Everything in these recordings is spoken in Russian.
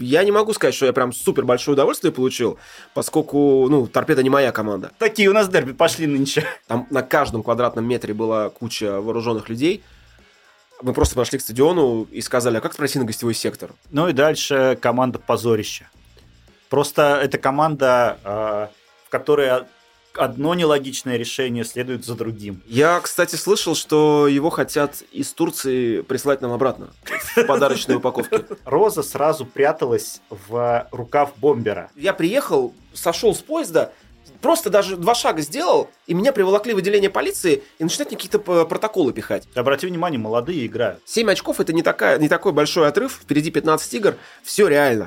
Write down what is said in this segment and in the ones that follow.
я не могу сказать, что я прям супер большое удовольствие получил, поскольку, ну, торпеда не моя команда. Такие у нас дерби пошли нынче. Там на каждом квадратном метре была куча вооруженных людей. Мы просто пошли к стадиону и сказали, а как пройти на гостевой сектор? Ну и дальше команда позорище. Просто это команда, э, в которой одно нелогичное решение следует за другим. Я, кстати, слышал, что его хотят из Турции прислать нам обратно в подарочной упаковке. Роза сразу пряталась в рукав бомбера. Я приехал, сошел с поезда, просто даже два шага сделал, и меня приволокли в отделение полиции и начинают мне какие-то протоколы пихать. Обрати внимание, молодые играют. 7 очков это не, такая, не такой большой отрыв, впереди 15 игр, все реально.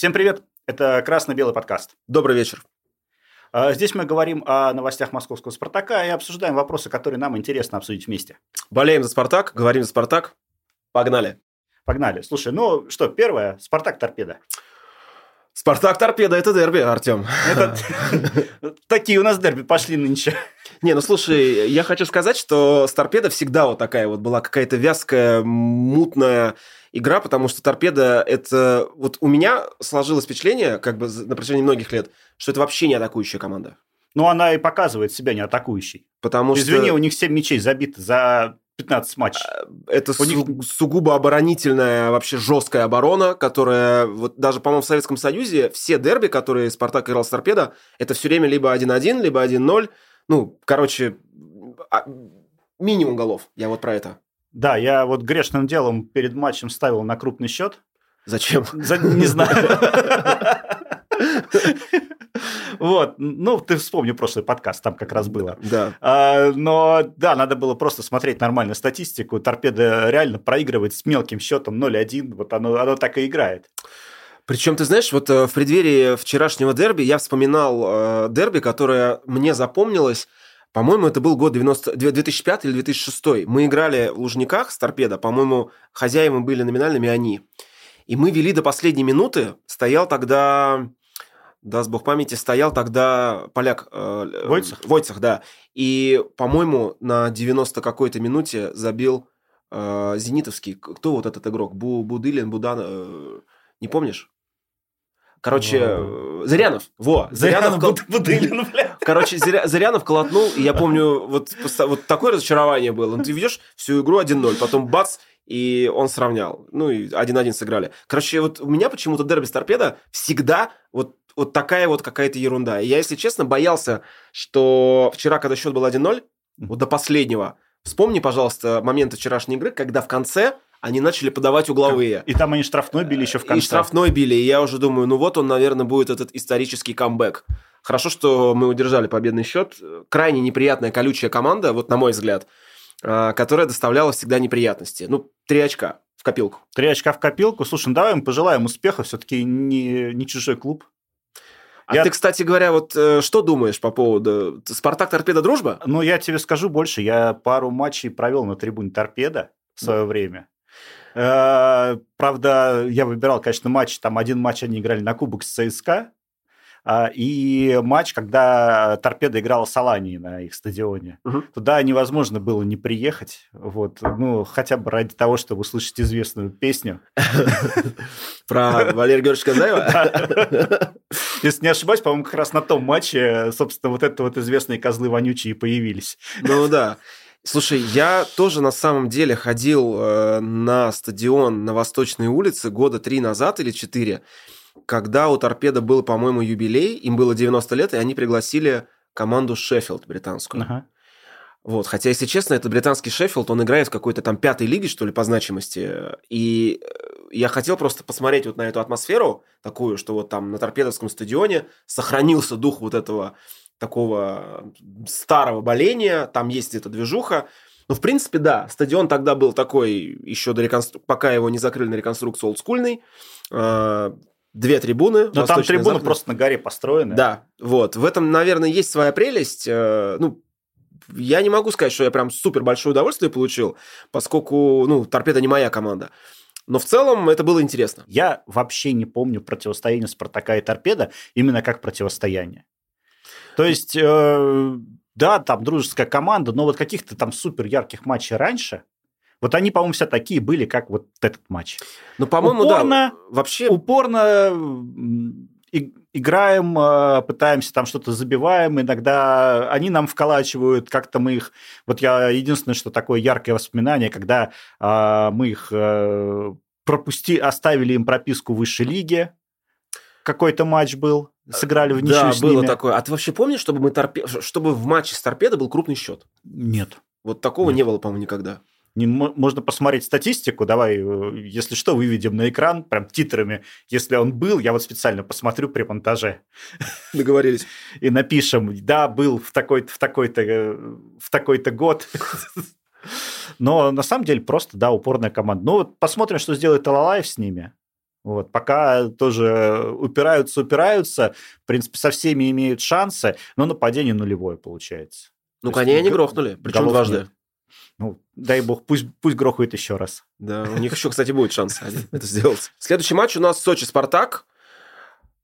Всем привет! Это красно-белый подкаст. Добрый вечер. А, здесь мы говорим о новостях московского «Спартака» и обсуждаем вопросы, которые нам интересно обсудить вместе. Болеем за «Спартак», говорим за «Спартак». Погнали. Погнали. Слушай, ну что, первое, «Спартак-торпеда». Спартак-торпеда – это дерби, Артем. Такие у нас дерби пошли нынче. Не, ну слушай, я хочу сказать, что с торпеда всегда вот такая вот была какая-то вязкая, мутная игра, потому что торпеда это... Вот у меня сложилось впечатление, как бы на протяжении многих лет, что это вообще не атакующая команда. Ну, она и показывает себя не атакующей. Потому Извини, что... у них 7 мячей забиты за 15 матчей. А, это У них... сугубо оборонительная, вообще жесткая оборона, которая, вот даже, по-моему, в Советском Союзе все дерби, которые Спартак играл с Торпедо, это все время либо 1-1, либо 1-0. Ну, короче, а, минимум голов. Я вот про это. Да, я вот грешным делом перед матчем ставил на крупный счет. Зачем? За... Не знаю. Вот, ну, ты вспомни прошлый подкаст, там как раз было. Да. А, но, да, надо было просто смотреть нормальную статистику. Торпеда реально проигрывает с мелким счетом 0-1, вот оно, оно так и играет. Причем, ты знаешь, вот э, в преддверии вчерашнего дерби я вспоминал э, дерби, которое мне запомнилось по-моему, это был год 90, 2005 или 2006. Мы играли в Лужниках с торпедо. По-моему, хозяевами были номинальными они. И мы вели до последней минуты. Стоял тогда, даст бог памяти, стоял тогда поляк... Э, Войцах? Войцах, да. И, по-моему, на 90 какой-то минуте забил э, Зенитовский. Кто вот этот игрок? Бу, Будылин, Будан... Э, не помнишь? Короче, О. Зырянов. Во, Зырянов, Зырянов бля. Короче, Зырянов колотнул, и я помню, вот, вот такое разочарование было. Ну, ты ведешь всю игру 1-0, потом бац, и он сравнял. Ну, и 1-1 сыграли. Короче, вот у меня почему-то дерби с торпедо всегда вот, вот такая вот какая-то ерунда. И я, если честно, боялся, что вчера, когда счет был 1-0, вот до последнего, вспомни, пожалуйста, моменты вчерашней игры, когда в конце они начали подавать угловые. И там они штрафной били еще в конце. И штрафной били, и я уже думаю, ну вот он, наверное, будет этот исторический камбэк. Хорошо, что мы удержали победный счет. Крайне неприятная колючая команда, вот на мой взгляд, а, которая доставляла всегда неприятности. Ну, три очка в копилку. Три очка в копилку. Слушай, ну давай мы пожелаем успеха, все-таки не, не чужой клуб. А я... ты, кстати говоря, вот э, что думаешь по поводу Спартак Торпеда Дружба? Ну, я тебе скажу больше. Я пару матчей провел на трибуне Торпеда в свое время. Э, правда, я выбирал, конечно, матч. Там один матч они играли на Кубок с ЦСКА. А, и матч, когда Торпеда играла с Аланией на их стадионе. Угу. Туда невозможно было не приехать. Вот, ну, хотя бы ради того, чтобы услышать известную песню. Про Валерия Георгиевича Казаева? Если не ошибаюсь, по-моему, как раз на том матче, собственно, вот это вот известные козлы вонючие появились. Ну да. Слушай, я тоже на самом деле ходил э, на стадион на Восточной улице года три назад или четыре, когда у Торпеда был, по-моему, юбилей, им было 90 лет, и они пригласили команду Шеффилд британскую. Ага. Вот, хотя, если честно, это британский Шеффилд, он играет в какой-то там пятой лиге, что ли, по значимости. И э, я хотел просто посмотреть вот на эту атмосферу такую, что вот там на торпедовском стадионе сохранился дух вот этого такого старого боления, там есть эта движуха. Ну, в принципе, да, стадион тогда был такой, еще до реконстру... пока его не закрыли на реконструкцию олдскульный. А, две трибуны. Но там трибуны западная. просто на горе построены. Да, вот. В этом, наверное, есть своя прелесть. Э, ну, я не могу сказать, что я прям супер большое удовольствие получил, поскольку, ну, торпеда не моя команда. Но в целом это было интересно. Я вообще не помню противостояние Спартака и Торпеда именно как противостояние. То есть э, да, там дружеская команда, но вот каких-то там супер ярких матчей раньше, вот они, по-моему, все такие были, как вот этот матч. Ну, по-моему, упорно, да. Вообще... Упорно и, играем, э, пытаемся там что-то забиваем, иногда они нам вколачивают, как-то мы их... Вот я единственное, что такое яркое воспоминание, когда э, мы их э, пропусти, оставили им прописку в высшей лиге, какой-то матч был, сыграли в ничью Да, с было ними. такое. А ты вообще помнишь, чтобы, мы торпе... чтобы в матче с торпедо был крупный счет? Нет. Вот такого Нет. не было, по-моему, никогда. Не, мо- можно посмотреть статистику, давай, э, если что, выведем на экран, прям титрами. Если он был, я вот специально посмотрю при монтаже. Договорились. и напишем, да, был в такой-то, в такой-то, э, в такой-то год. Но на самом деле просто, да, упорная команда. Ну вот посмотрим, что сделает Алалаев с ними. Вот, пока тоже упираются, упираются, в принципе, со всеми имеют шансы, но нападение нулевое получается. Ну, коней они грохнули, причем дважды. нет. Ну, дай бог, пусть, пусть грохают еще раз. Да, у них еще, кстати, будет шанс это сделать. Следующий матч у нас Сочи-Спартак.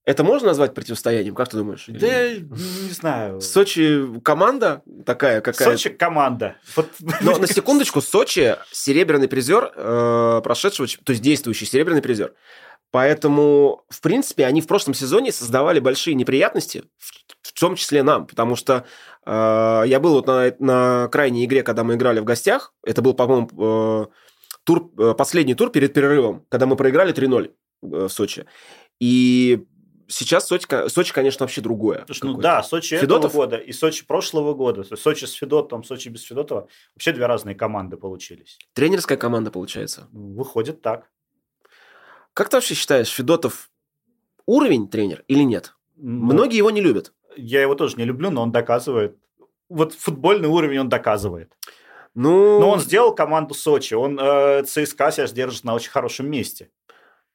Это можно назвать противостоянием, как ты думаешь? Да, не знаю. Сочи команда такая, какая Сочи команда. Вот- Но на секундочку, Сочи серебряный призер э, прошедшего, то есть действующий серебряный призер. Поэтому, в принципе, они в прошлом сезоне создавали большие неприятности, в, в том числе нам, потому что э, я был вот на, на крайней игре, когда мы играли в гостях. Это был, по-моему, э, тур, э, последний тур перед перерывом, когда мы проиграли 3-0 э, в Сочи. И сейчас Сочи, Сочи конечно, вообще другое. Слушай, ну да, Сочи Федотов? этого года и Сочи прошлого года. Сочи с Федотом, Сочи без Федотова. Вообще две разные команды получились. Тренерская команда получается. Выходит так. Как ты вообще считаешь, Федотов уровень тренер или нет? Ну, Многие его не любят. Я его тоже не люблю, но он доказывает. Вот футбольный уровень он доказывает. Ну, Но он сделал команду Сочи. Он э, ЦСКА сейчас держит на очень хорошем месте.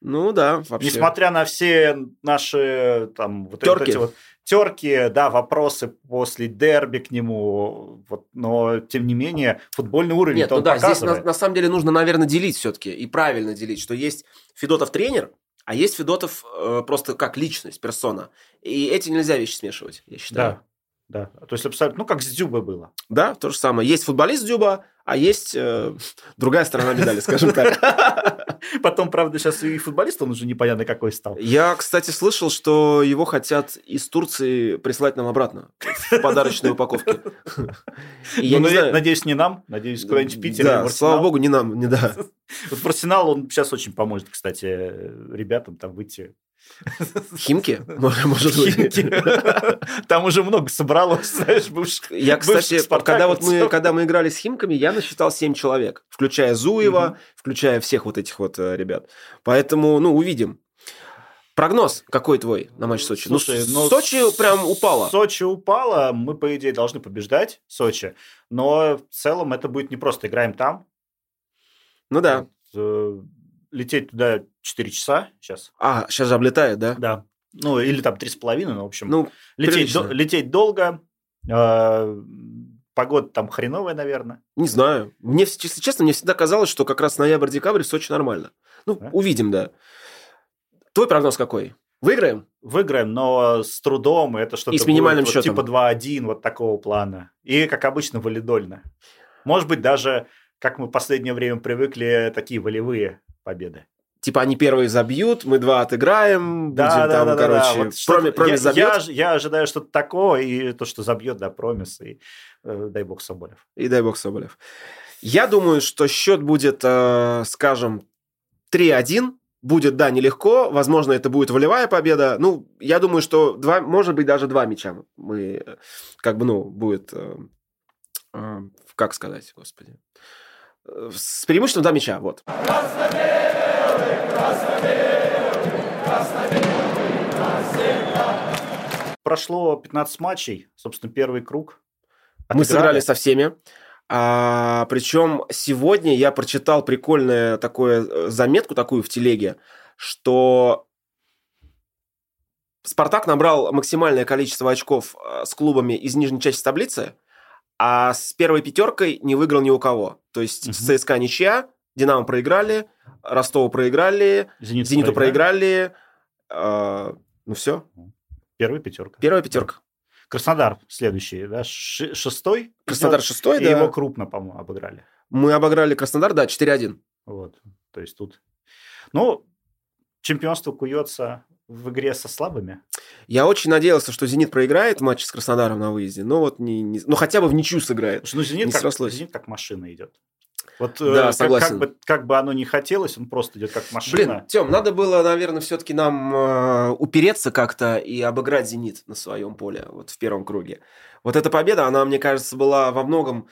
Ну да, вообще. Несмотря на все наши там вот Тёрки. эти вот терки, да, вопросы после дерби к нему, вот, но тем не менее футбольный уровень Нет, ну он да, здесь на, показывает. на самом деле нужно, наверное, делить все-таки и правильно делить, что есть Федотов тренер, а есть Федотов э, просто как личность, персона. И эти нельзя вещи смешивать, я считаю. Да, да. То есть абсолютно, ну как с Дзюбой было. Да, то же самое. Есть футболист Дзюба, а есть э, другая сторона медали, скажем так. Потом, правда, сейчас и футболист он уже непонятно какой стал. Я, кстати, слышал, что его хотят из Турции прислать нам обратно в подарочной упаковке. Ну, знаю. Надеюсь, не нам, надеюсь, куда-нибудь в Питере. Да, слава богу, не нам, не да. Вот Арсенал он сейчас очень поможет, кстати, ребятам там выйти. Химки, может быть. Химки. Там уже много собралось, знаешь, бывших. Я, кстати, бывших когда вот мы, когда мы играли с Химками, я насчитал 7 человек, включая Зуева, Мгм. включая всех вот этих вот э, ребят. Поэтому, ну, увидим. Прогноз какой твой на матч Сочи? Слушай, ну, ну, Сочи прям упала. Сочи упала, мы, по идее, должны побеждать Сочи, но в целом это будет не просто играем там. Ну да. Э, Лететь туда 4 часа сейчас. А, сейчас же облетает, да? Да. Ну, или там 3,5, ну, в общем. Ну, лететь, до- лететь долго. э, Погода там хреновая, наверное. не знаю. Мне, если честно, мне всегда казалось, что как раз ноябрь-декабрь в Сочи нормально. Ну, Да? увидим, да. Твой прогноз какой? Выиграем? Выиграем, но с трудом. Это что-то И с минимальным будет вот счетом. типа 2-1, вот такого плана. И, как обычно, валидольно. Может быть, даже, как мы в последнее время привыкли, такие волевые победы. Типа они первые забьют, мы два отыграем, Да, будем да, там, да, да, короче, да. Вот что-то- проме- промис я, забьет, я я ожидаю что-то такое, и то, что забьет, да, промис, и э, дай бог Соболев. и дай бог Соболев. Я думаю, что счет будет, э, скажем, 3-1. Будет, да, нелегко. Возможно, это будет волевая победа. Ну, я думаю, что два, может быть, даже два мяча мы, э, как бы, ну, будет, э, э, как сказать, господи, Э, с преимуществом два мяча, вот. Прошло 15 матчей, собственно, первый круг. Мы Отыграли. сыграли со всеми. А, причем сегодня я прочитал прикольную такую э, заметку такую в телеге, что Спартак набрал максимальное количество очков э, с клубами из нижней части таблицы, а с первой пятеркой не выиграл ни у кого. То есть Мгм. с ЦСКА ничья, Динамо проиграли, Ростову проиграли, Зенит Зениту проиграли. э, ну все, Первая пятерка. первая пятерка. Краснодар следующий, да, шестой. Краснодар идет, шестой, и да. его крупно, по-моему, обыграли. Мы обыграли Краснодар, да, 4-1. Вот, то есть тут... Ну, чемпионство куется в игре со слабыми. Я очень надеялся, что «Зенит» проиграет матч с Краснодаром на выезде, но вот не, не, ну хотя бы в ничью сыграет. ну, «Зенит», не как, «Зенит» как машина идет. Вот да, э, согласен. Как, как, бы, как бы оно ни хотелось, он просто идет как машина. Блин, Тем, надо было, наверное, все-таки нам э, упереться как-то и обыграть «Зенит» на своем поле, вот в первом круге. Вот эта победа, она, мне кажется, была во многом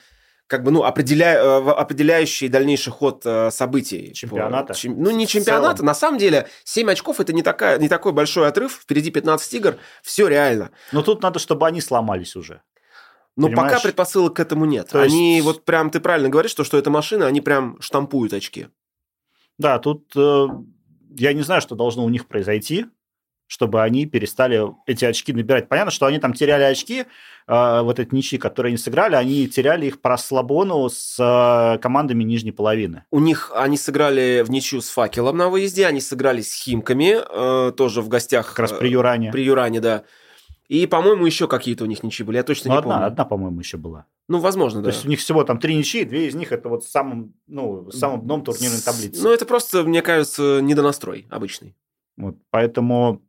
как бы, ну, определя... Э, определяющий дальнейший ход э, событий. Чемпионата? По... Ну, не чемпионата. На самом деле, 7 очков – это не, такая, не такой большой отрыв. Впереди 15 игр. Все реально. Но тут надо, чтобы они сломались уже. Но Понимаешь? пока предпосылок к этому нет. То они есть... вот прям, ты правильно говоришь, что, что это машина, они прям штампуют очки. Да, тут э, я не знаю, что должно у них произойти, чтобы они перестали эти очки набирать. Понятно, что они там теряли очки, э, вот эти ничьи, которые они сыграли, они теряли их по расслабону с э, командами нижней половины. У них они сыграли в ничью с факелом на выезде, они сыграли с Химками, э, тоже в гостях. Как раз при Юране. При Юране, да. И, по-моему, еще какие-то у них ничьи были, я точно ну, не одна, помню. Одна, по-моему, еще была. Ну, возможно, да. То есть у них всего там три ничьи, две из них это вот самым, ну, самым дном турнирной таблицы. Ну, это просто, мне кажется, недонастрой обычный. Вот, поэтому,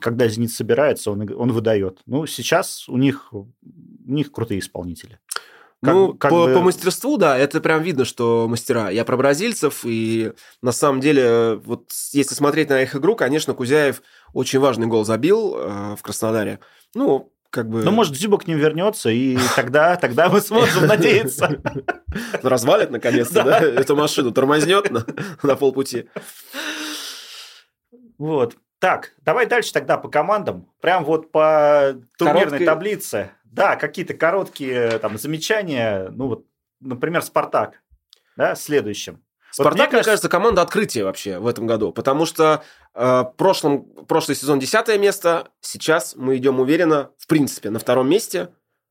когда «Зенит» собирается, он, он выдает. Ну, сейчас у них, у них крутые исполнители. Как, ну, как по, бы... по мастерству, да, это прям видно, что мастера. Я про бразильцев, и на самом деле, вот если смотреть на их игру, конечно, Кузяев очень важный гол забил э, в Краснодаре. Ну, как бы... Ну, может, Зюба к ним вернется, и тогда, тогда мы сможем надеяться. Развалит, наконец-то, да, эту машину, тормознет на полпути. Вот. Так, давай дальше тогда по командам. Прям вот по турнирной таблице. Да, какие-то короткие там замечания. Ну вот, например, Спартак, да, следующим. Спартак, вот мне, кажется, кажется, команда открытия вообще в этом году, потому что э, прошлом, прошлый сезон десятое место, сейчас мы идем уверенно, в принципе, на втором месте.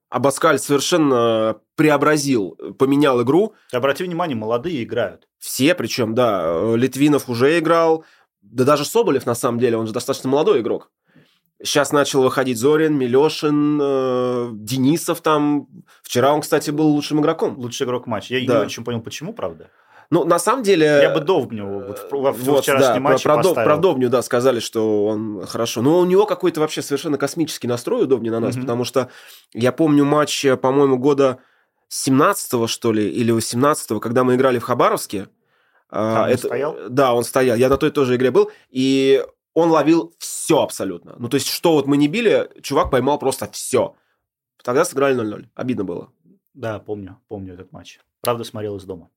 Абаскаль совершенно преобразил, поменял игру. Обрати внимание, молодые играют. Все, причем, да, Литвинов уже играл, да даже Соболев, на самом деле, он же достаточно молодой игрок. Сейчас начал выходить Зорин, Милешин, э, Денисов там. Вчера он, кстати, был лучшим игроком. Лучший игрок матча. Я да. не очень понял, почему, правда. Ну, на самом деле... Я бы Довбню вот, во вот, вчерашнем да, матче про, поставил. про Довню, да, сказали, что он хорошо. Но у него какой-то вообще совершенно космический настрой у на нас, mm-hmm. потому что я помню матч, по-моему, года 17-го, что ли, или 18-го, когда мы играли в Хабаровске. А, это, стоял? Да, он стоял. Я на той тоже игре был. И он ловил все абсолютно. Ну, то есть, что вот мы не били, чувак поймал просто все. Тогда сыграли 0-0. Обидно было. Да, помню, помню этот матч. Правда, смотрел из дома.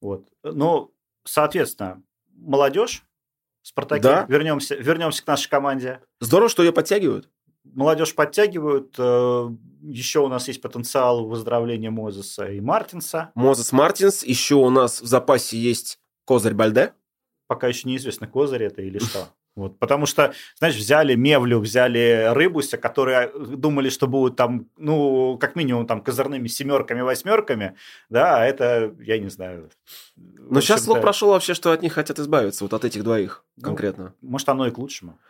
Вот. Ну, соответственно, молодежь, Спартаке, да. вернемся, вернемся к нашей команде. Здорово, что ее подтягивают. Молодежь подтягивают. Э, еще у нас есть потенциал выздоровления Мозеса и Мартинса. Мозес Мартинс. Еще у нас в запасе есть Козырь Бальде пока еще неизвестно, козырь это или что. Вот, потому что, знаешь, взяли Мевлю, взяли Рыбуся, которые думали, что будут там, ну, как минимум, там, козырными семерками, восьмерками, да, а это, я не знаю. Но сейчас слух прошел вообще, что от них хотят избавиться, вот от этих двоих ну, конкретно. Может, оно и к лучшему.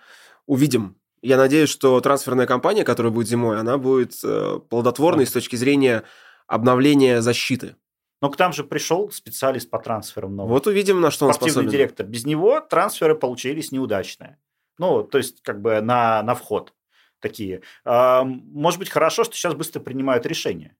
Увидим. Я надеюсь, что трансферная кампания, которая будет зимой, она будет э, плодотворной да. с точки зрения обновления защиты. Но к там же пришел специалист по трансферам новый. Вот увидим, на что он способен. директор. Без него трансферы получились неудачные. Ну, то есть, как бы на, на вход такие. А, может быть, хорошо, что сейчас быстро принимают решения.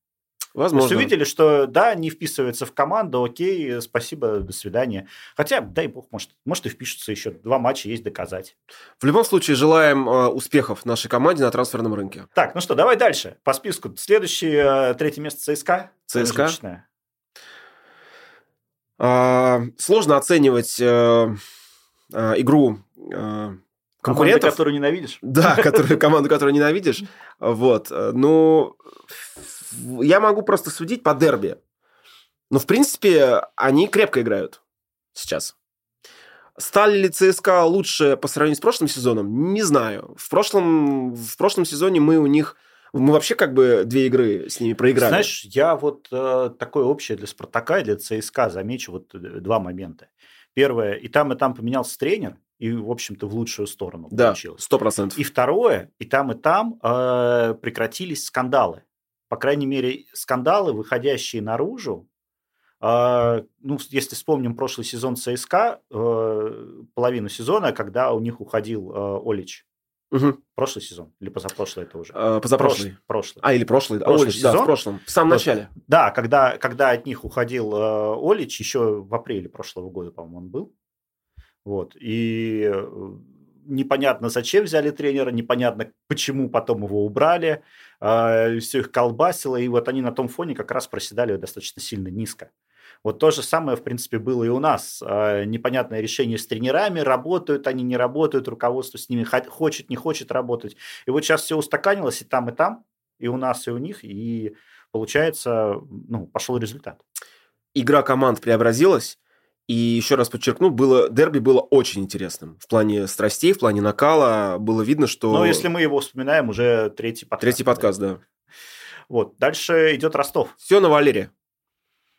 Возможно. То есть увидели, что да, не вписывается в команду, окей, спасибо, до свидания. Хотя, дай бог, может, может и впишутся еще. Два матча есть доказать. В любом случае, желаем э, успехов нашей команде на трансферном рынке. Так, ну что, давай дальше по списку. Следующее, э, третье место ЦСКА. ЦСКА. А, сложно оценивать э, э, игру э, конкурентов. Команду, которую ненавидишь. Да, которую, команду, которую ненавидишь. Вот. Ну, я могу просто судить по дерби. Но, в принципе, они крепко играют сейчас. Стали ли ЦСКА лучше по сравнению с прошлым сезоном? Не знаю. В прошлом, в прошлом сезоне мы у них мы вообще как бы две игры с ними проиграли. Знаешь, я вот э, такое общее для Спартака и для ЦСКА замечу вот э, два момента. Первое, и там, и там поменялся тренер, и, в общем-то, в лучшую сторону Да, получилось. сто процентов. И второе, и там, и там э, прекратились скандалы. По крайней мере, скандалы, выходящие наружу. Э, ну, если вспомним прошлый сезон ЦСКА, э, половину сезона, когда у них уходил Олич. Мгм. Прошлый сезон или позапрошлый это уже? Э, позапрошлый. Прошлый. прошлый. А, или прошлый. да. Прошлый да, сезон? в прошлом. В самом Вот. начале. Да, когда, когда от них уходил э, Олич, еще в апреле прошлого года, по-моему, он был. Вот. И э, непонятно, зачем взяли тренера, непонятно, почему потом его убрали. все их колбасило, и вот они на том фоне как раз проседали достаточно сильно низко. Вот то же самое, в принципе, было и у нас. Э, Непонятное решение с тренерами, работают они, не работают, руководство с ними хо- хочет, не хочет работать. И вот сейчас все устаканилось и там, и там, и у нас, и у них, и получается, ну, пошел результат. Игра команд преобразилась. И еще раз подчеркну, было, дерби было очень интересным. В плане страстей, в плане накала было видно, что... Но если мы его вспоминаем, уже третий подкаст. Третий подкаст, да. Вот, дальше идет Ростов. Все на Валере.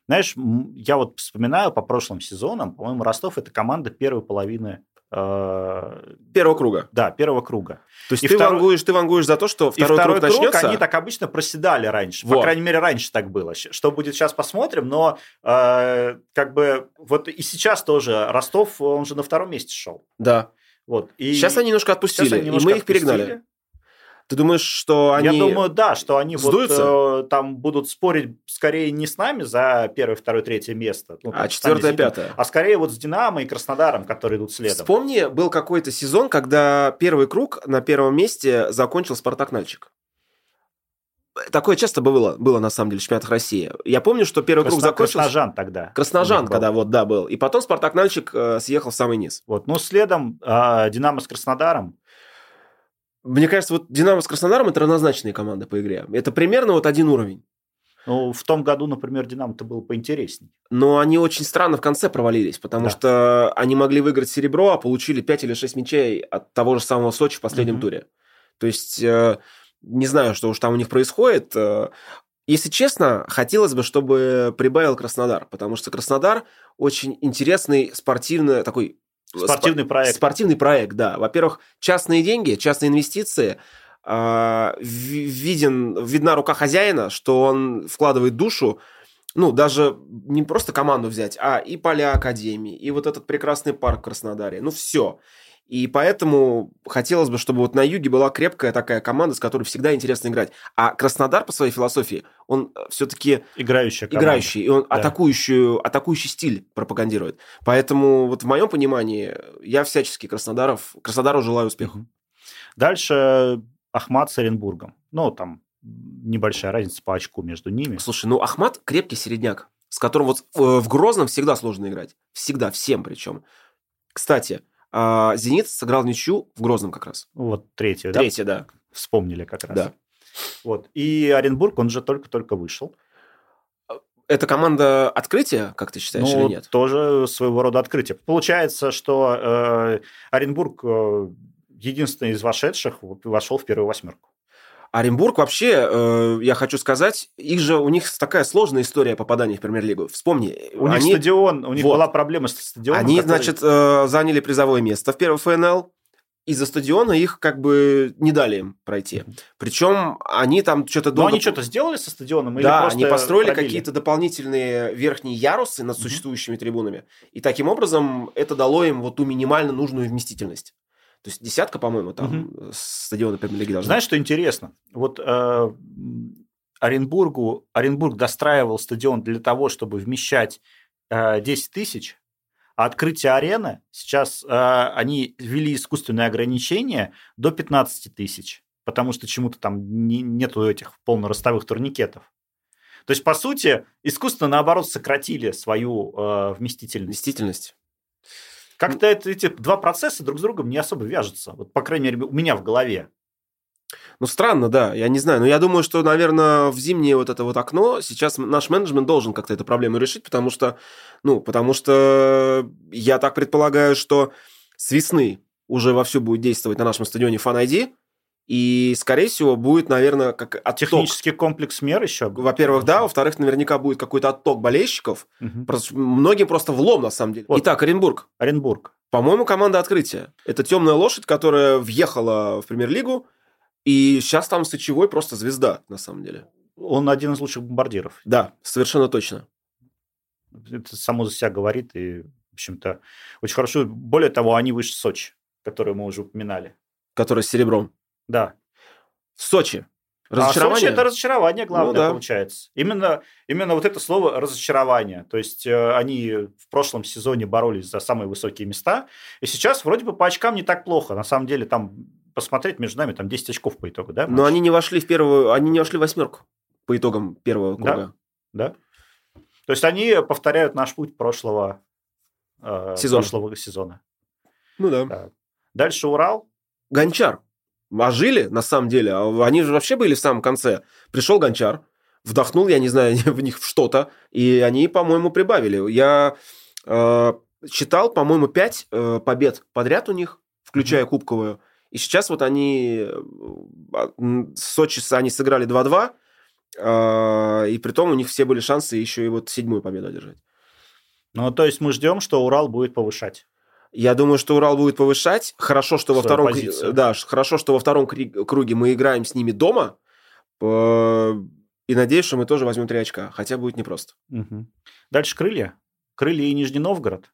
Знаешь, я вот вспоминаю по прошлым сезонам, по-моему, Ростов – это команда первой половины, э, Первого круга. да, первого круга. То есть И ты, второй- вангуешь, ты вангуешь за то, что И второй, второй круг круг, начнется. они так обычно проседали раньше. По Вот. крайней мере, раньше так было. Что будет сейчас, посмотрим. Но э, как бы вот и сейчас тоже Ростов, он же на втором месте шел. Да. Вот. И Сейчас они немножко отпустили, они и немножко мы их перегнали. Ты думаешь, что они... Я думаю, да, что они вот сдуются? э, там будут спорить скорее не с нами за первое, второе, третье место. ну, А четвертое, пятое. А скорее вот с Динамо и Краснодаром, которые идут следом. Вспомни, был какой-то сезон, когда первый круг на первом месте закончил Спартак Нальчик. Такое часто было, было на самом деле в чемпионатах России. Я помню, что первый круг Красна- закончился... Красножан тогда. Красножан, был. когда вот, да, был. И потом Спартак Нальчик э, съехал в самый низ. Вот. Ну, следом а, Динамо с Краснодаром. Мне кажется, вот Динамо с Краснодаром это равнозначные команды по игре. Это примерно вот один уровень. Ну, в том году, например, Динамо-то было поинтереснее. Но они очень странно в конце провалились, потому Да. что они могли выиграть серебро, а получили 5 или 6 мячей от того же самого Сочи в последнем Мгм. туре. То есть, э, не знаю, что уж там у них происходит. Э, Если честно, хотелось бы, чтобы прибавил Краснодар, потому что Краснодар очень интересный спортивный такой Спортивный спо- проект. Спортивный проект, да. Во-первых, частные деньги, частные инвестиции. а, ви- виден, видна рука хозяина, что он вкладывает душу, ну, даже не просто команду взять, а и поля Академии, и вот этот прекрасный парк в Краснодаре. Ну, все. И поэтому хотелось бы, чтобы вот на юге была крепкая такая команда, с которой всегда интересно играть. А Краснодар по своей философии, он все-таки Играющая команда. играющий, и он Да. атакующую, атакующий стиль пропагандирует. Поэтому вот в моем понимании я всячески Краснодаров, Краснодару желаю успеха. Дальше Ахмат с Оренбургом. Ну, там небольшая разница по очку между ними. Слушай, ну Ахмат крепкий середняк, с которым вот э, в Грозном всегда сложно играть. Всегда, всем причем. Кстати, а, Зенит сыграл ничью в Грозном как раз. Вот третье, да? Третье, да. Вспомнили как раз. Да. Вот. И Оренбург, он же только-только вышел. Это команда открытия, как ты считаешь, ну, или нет? тоже своего рода открытие. Получается, что э, Оренбург э, единственный из вошедших вошел в первую восьмерку. Оренбург вообще, э, я хочу сказать, их же у них такая сложная история попадания в премьер-лигу. Вспомни, У них они, стадион, у них Вот. была проблема с стадионом. они который- значит, э, заняли призовое место в первом ФНЛ. Из-за стадиона их как бы не дали им пройти. Причем они там что-то Но долго... они что-то сделали со стадионом? или Да, они построили пробили? какие-то дополнительные верхние ярусы над существующими трибунами. И таким образом это дало им вот ту минимально нужную вместительность. То есть десятка, по-моему, там э, стадиона премьер-лиги должна Знаешь, что интересно? Вот э, Оренбургу, Оренбург достраивал стадион для того, чтобы вмещать э, 10 тысяч, а открытие арены сейчас э, они ввели искусственное ограничение до 15 тысяч, потому что чему-то там не- нету этих полноростовых турникетов. То есть, по сути, искусственно, наоборот, сократили свою э, вместительность. вместительность. Как-то это, эти два процесса друг с другом не особо вяжутся. Вот, по крайней мере, у меня в голове. Ну, странно, да, я не знаю. Но я думаю, что, наверное, в зимнее вот это вот окно сейчас наш менеджмент должен как-то эту проблему решить, потому что, ну, потому что я так предполагаю, что с весны уже вовсю будет действовать на нашем стадионе Fan ID, и, скорее всего, будет, наверное, как отток. Технический комплекс мер еще. Во-первых, да, во-вторых, наверняка будет какой-то отток болельщиков. Мгм. Просто многим просто влом, на самом деле. Вот. Итак, Оренбург. Оренбург. По-моему, команда открытия. Это темная лошадь, которая въехала в премьер-лигу, и сейчас там Сычевой просто звезда, на самом деле. Он один из лучших бомбардиров. Да, совершенно точно. Это само за себя говорит, и, в общем-то, очень хорошо. Более того, они выше Сочи, которую мы уже упоминали. Который с серебром. Да. Сочи. Разочарование? А Сочи это разочарование главное, ну, да. получается. Именно, именно вот это слово разочарование. То есть э, они в прошлом сезоне боролись за самые высокие места, и сейчас вроде бы по очкам не так плохо. На самом деле там посмотреть между нами там 10 очков по итогу, да? Но они не вошли в первую, они не вошли в восьмерку по итогам первого круга. Да. да. То есть они повторяют наш путь прошлого э, сезона. прошлого сезона. Ну да. да. Дальше Урал. Гончар ожили, на самом деле. А они же вообще были в самом конце. Пришел Гончар, вдохнул, я не знаю, в них что-то, и они, по-моему, прибавили. Я э, считал, по-моему, пять э, побед подряд у них, включая mm-hmm. кубковую. И сейчас вот они э, в Сочи они сыграли 2-2, э, и при том у них все были шансы еще и вот седьмую победу одержать. Ну, то есть мы ждем, что Урал будет повышать. Я думаю, что Урал будет повышать. Хорошо, что во втором, да, хорошо, что во втором круге мы играем с ними дома. И надеюсь, что мы тоже возьмем три очка. Хотя будет непросто. Угу. Дальше крылья. Крылья и Нижний Новгород.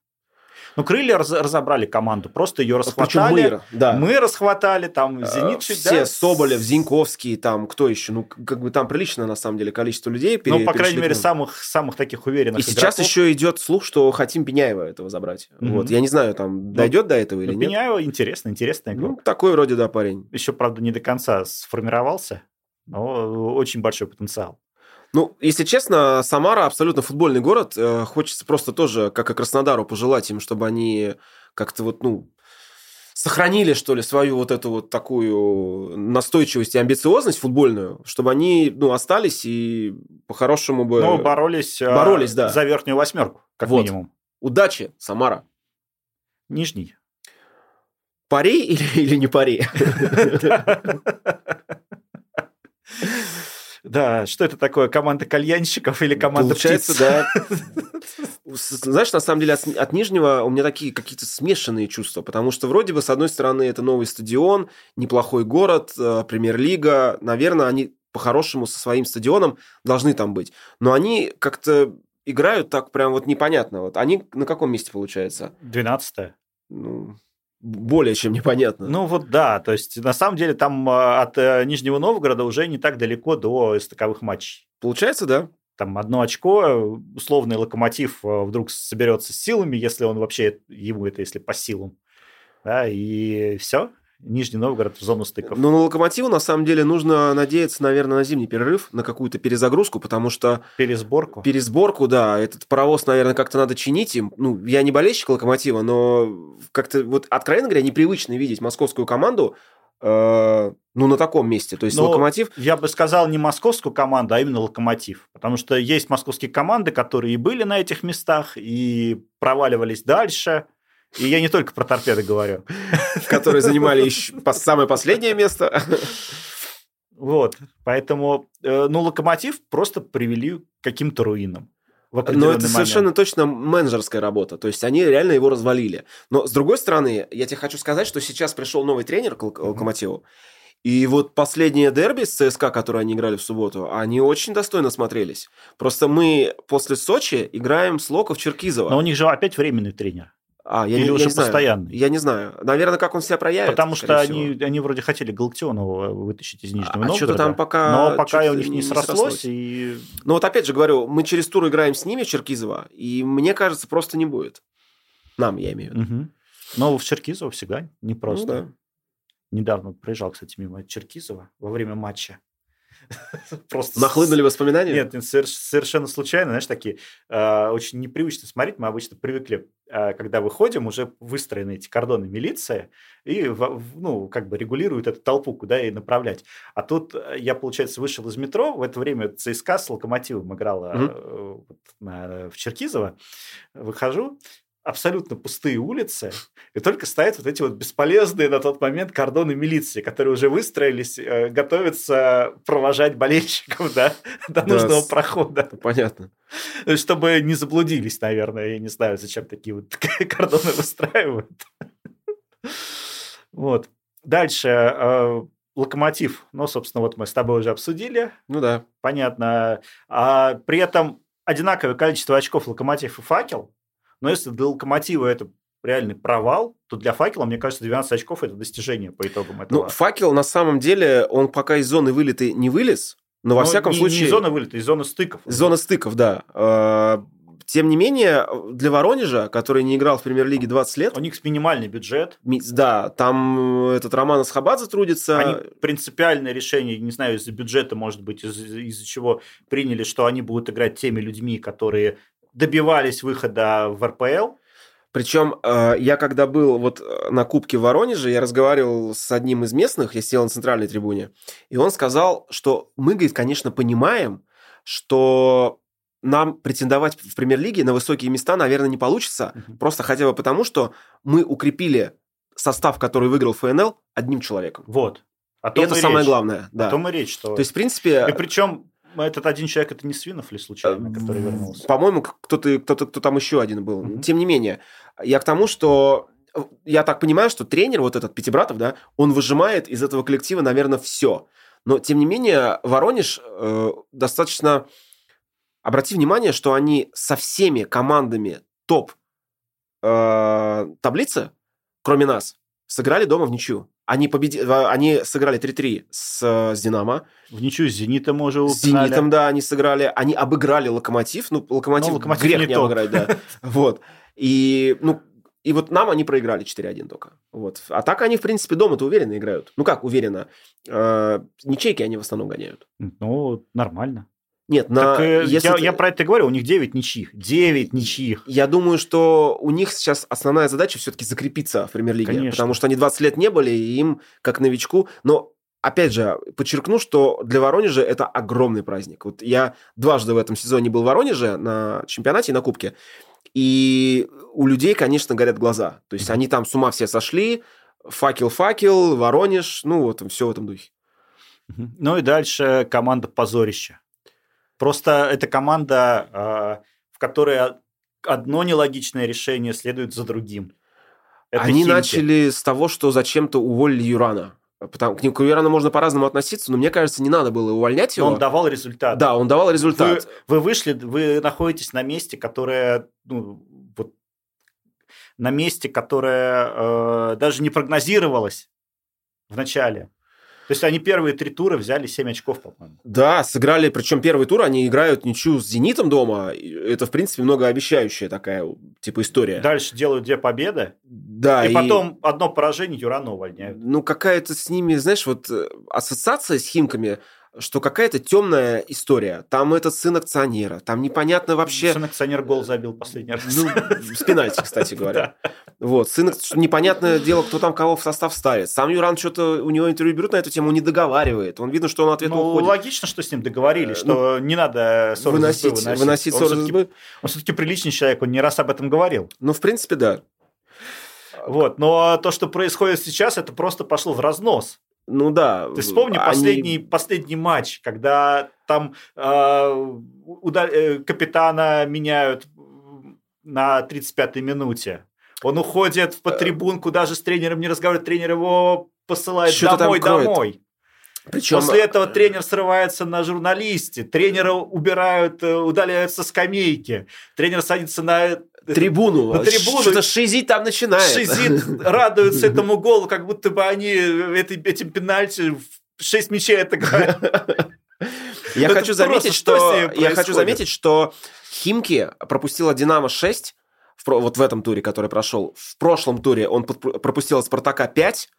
Ну, крылья раз, разобрали команду, просто ее расхватали. Мы, да. мы расхватали, там, Зенит чуть, Все, да? Соболев, Зиньковский, там, кто еще? Ну, как бы там прилично, на самом деле, количество людей. Пере, ну, по крайней мере, самых, самых таких уверенных И игроков. сейчас еще идет слух, что хотим Пеняева этого забрать. Mm-hmm. Вот, я не знаю, там, ну, дойдет до этого или ну, нет. Пеняева интересно, интересный игрок. Ну, такой вроде, да, парень. Еще, правда, не до конца сформировался, но очень большой потенциал. Ну, если честно, Самара абсолютно футбольный город. Э, хочется просто тоже, как и Краснодару, пожелать им, чтобы они как-то вот, ну, сохранили, что ли, свою вот эту вот такую настойчивость и амбициозность футбольную, чтобы они, ну, остались и по-хорошему бы... Ну, боролись, э, боролись да. за верхнюю восьмерку, как вот. минимум. Удачи, Самара. Нижний. Пари или, или не пари? Да, что это такое? Команда кальянщиков или команда Получается, птиц? да. Знаешь, на самом деле от, от Нижнего у меня такие какие-то смешанные чувства, потому что вроде бы, с одной стороны, это новый стадион, неплохой город, э, премьер-лига, наверное, они по-хорошему со своим стадионом должны там быть. Но они как-то играют так прям вот непонятно. Вот они на каком месте получается? Двенадцатое. Ну, более чем непонятно. Ну вот да, то есть на самом деле там а, от э, Нижнего Новгорода уже не так далеко до стыковых матчей. Получается, да. Там одно очко, условный локомотив э, вдруг соберется с силами, если он вообще ему это, если по силам. Да, и все, Нижний Новгород в зону стыков. Ну, на Локомотиву, на самом деле, нужно надеяться, наверное, на зимний перерыв, на какую-то перезагрузку, потому что... Пересборку. Пересборку, да. Этот паровоз, наверное, как-то надо чинить им. Ну, я не болельщик Локомотива, но как-то, вот, откровенно говоря, непривычно видеть московскую команду э, ну, на таком месте. То есть Но Локомотив... Я бы сказал не московскую команду, а именно Локомотив. Потому что есть московские команды, которые и были на этих местах, и проваливались дальше. И я не только про торпеды говорю. Которые занимали еще самое последнее место. Вот, поэтому, э, ну, Локомотив просто привели к каким-то руинам. Но это момент. совершенно точно менеджерская работа. То есть они реально его развалили. Но с другой стороны, я тебе хочу сказать, что сейчас пришел новый тренер к Локомотиву. И вот последние дерби с ЦСКА, которые они играли в субботу, они очень достойно смотрелись. Просто мы после Сочи играем с Локов Черкизова. Но у них же опять временный тренер. А, я Или не, уже я не постоянный? Знаю. Я не знаю. Наверное, как он себя проявит. Потому что они, они вроде хотели Галактионова вытащить из Нижнего а, Новгорода. А что-то там пока... Но пока у них не, не срослось. срослось. И... Ну вот опять же говорю, мы через тур играем с ними, Черкизова, и мне кажется, просто не будет. Нам, я имею в виду. Угу. Но в Черкизово всегда непросто. Ну, да. Недавно проезжал, кстати, мимо Черкизова во время матча. Просто Нахлынули воспоминания? Нет, нет совершенно случайно, знаешь, такие э, очень непривычно смотреть. Мы обычно привыкли, э, когда выходим, уже выстроены эти кордоны милиции и, ну, как бы регулируют эту толпу, куда ей направлять. А тут э, я, получается, вышел из метро, в это время ЦСКА с Локомотивом играла mm-hmm. в Черкизово. Выхожу, абсолютно пустые улицы, и только стоят вот эти вот бесполезные на тот момент кордоны милиции, которые уже выстроились, э, готовятся провожать болельщиков да, до Да, нужного с- прохода. Понятно. Чтобы не заблудились, наверное. Я не знаю, зачем такие вот кордоны выстраивают. Вот. Дальше. э, Локомотив. Ну, собственно, вот мы с тобой уже обсудили. Ну да. Понятно. А при этом одинаковое количество очков Локомотив и Факел. Но если для Локомотива это реальный провал, то для Факела, мне кажется, 12 очков – это достижение по итогам этого. Ну, факел на самом деле, он пока из зоны вылета не вылез, но во Ну, всяком не- случае... Не зона вылета, из зоны стыков. Зона стыков, да. Э, Тем не менее, для Воронежа, который не играл в премьер-лиге 20 лет, У них минимальный бюджет. да, там э, этот Роман Асхабадзе трудится. Они принципиальное решение, не знаю, из-за бюджета, может быть, из- из-за чего приняли, что они будут играть теми людьми, которые добивались выхода в РПЛ. Причем э, я когда был вот э, на Кубке в Воронеже, я разговаривал с одним из местных, я сидел на центральной трибуне, и он сказал, что мы, говорит, конечно, понимаем, что нам претендовать в премьер-лиге на высокие места, наверное, не получится, Мгм. просто хотя бы потому, что мы укрепили состав, который выиграл ФНЛ, одним человеком. Вот. О И том это и самое речь. главное, О да. том и речь, что... То есть, в принципе, И причем этот один человек, это не Свинов ли случайно, который вернулся? По-моему, кто-то, кто-то, кто там еще один был. Мгм. Тем не менее, я к тому, что э, я так понимаю, что тренер, вот этот Пятибратов, да, он выжимает из этого коллектива, наверное, все. Но, тем не менее, Воронеж э, достаточно... Обрати внимание, что они со всеми командами топ э, таблицы, кроме нас, сыграли дома в ничью. Они, победи... э, они сыграли 3-3 с, э, с «Динамо», В ничью с Зенитом уже с «Зенитом», да, они сыграли. Они обыграли «Локомотив». Ну, «Локомотив», Ну, «Локомотив» грех не не, обыграть, да. Вот. И, ну, и вот нам они проиграли 4-1 только. Вот. А так они, в принципе, дома-то уверенно играют. Ну, как уверенно? Э, Ничейки они в основном гоняют. Ну, нормально. Нет, на... Так, э, если я, ты- я про это говорю, у них 9 ничьих. 9 ничьих. Я думаю, что у них сейчас основная задача все-таки закрепиться в премьер-лиге. Конечно. Потому что они 20 лет не были, и им, как новичку... Но, опять же, подчеркну, что для Воронежа это огромный праздник. Вот я дважды в этом сезоне был в Воронеже на чемпионате и на Кубке. И у людей, конечно, горят глаза. То есть они там с ума все сошли. Факел-факел, Воронеж, ну вот все в этом духе. Ну и дальше команда позорища. Просто это команда, э, в которой одно нелогичное решение следует за другим. Это Они Химки. начали с того, что зачем-то уволили Юрана. Потому, к нему- к Юрану можно по-разному относиться, но мне кажется, не надо было увольнять Но его. Он давал результат. Да, он давал результат. Вы, вы вышли, вы находитесь на месте, которое, ну, вот, на месте, которое э, даже не прогнозировалось в начале. То есть они первые три тура взяли 7 очков, по-моему. Да, сыграли, причем первый тур они играют ничью с «Зенитом» дома. И Это, в принципе, многообещающая такая, типа, история. Дальше делают две победы, Да, и, потом одно поражение Юрана увольняют. Ну, какая-то с ними, знаешь, вот э, ассоциация с Химками, что какая-то темная история. Там этот сын акционера, там непонятно вообще... Сын акционер гол забил последний раз. Ну, с пенальти, кстати говоря. Вот, сын, непонятное дело, кто там кого в состав ставит. Сам Юран что-то, у него интервью берут на эту тему, он не договаривает. Он видно, что он ответно Ну, уходит. логично, что с ним договорились, Э, что не надо ссоры избы Выносить, выносить Он ссоры избы. Он все-таки приличный человек, он не раз об этом говорил. Ну, в принципе, да. Вот, но то, что происходит сейчас, это просто пошло в разнос. Ну да. Ты вспомни они- последний, последний матч, когда там э, уда- э, капитана меняют на 35-й минуте. Он уходит в подтрибунку, даже с тренером не разговаривает, тренер его посылает Что-то домой, домой. Причем, После этого тренер срывается на журналисте, тренера убирают, э, удаляют со скамейки, тренер садится на трибуну. на трибуну. Что-то шизить там начинает. шизит, радуются этому голу, как будто бы они этим пенальти в 6 мячей отыграли. Я хочу заметить, что я хочу заметить, что Химки пропустила Динамо 6 в вот в этом туре, который прошел. В прошлом туре он пропустил от Спартака 5.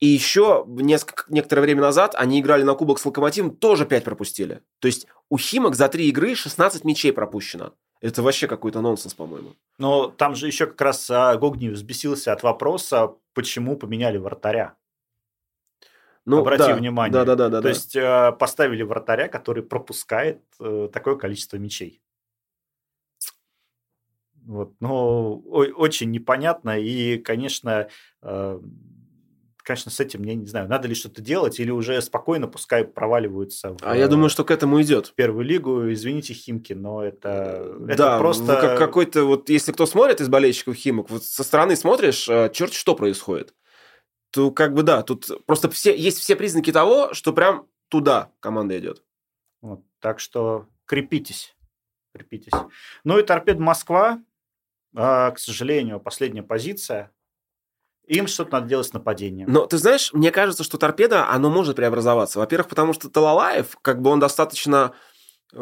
И еще несколько, некоторое время назад они играли на Кубок с Локомотивом, тоже 5 пропустили. То есть у Химок за 3 игры 16 мячей пропущено. Это вообще какой-то нонсенс, по-моему. Но там же еще как раз а, Гогни взбесился от вопроса, почему поменяли вратаря. Ну, Обрати да, внимание. Да, да, да, да. То да. есть э, поставили вратаря, который пропускает э, такое количество мячей. Вот, но очень непонятно, и, конечно, э, конечно, с этим, я не знаю, надо ли что-то делать, или уже спокойно пускай проваливаются. В, а я думаю, что к этому идет. Первую лигу, извините, Химки, но это, это да, просто... как какой-то, вот если кто смотрит из болельщиков Химок, вот со стороны смотришь, э, черт что происходит. То как бы да, тут просто все, есть все признаки того, что прям туда команда идет. Вот, так что крепитесь, крепитесь. Ну и торпед Москва, к сожалению, последняя позиция. Им что-то надо делать с нападением. Но ты знаешь, мне кажется, что торпеда, оно может преобразоваться. Во-первых, потому что Талалаев, как бы он достаточно э,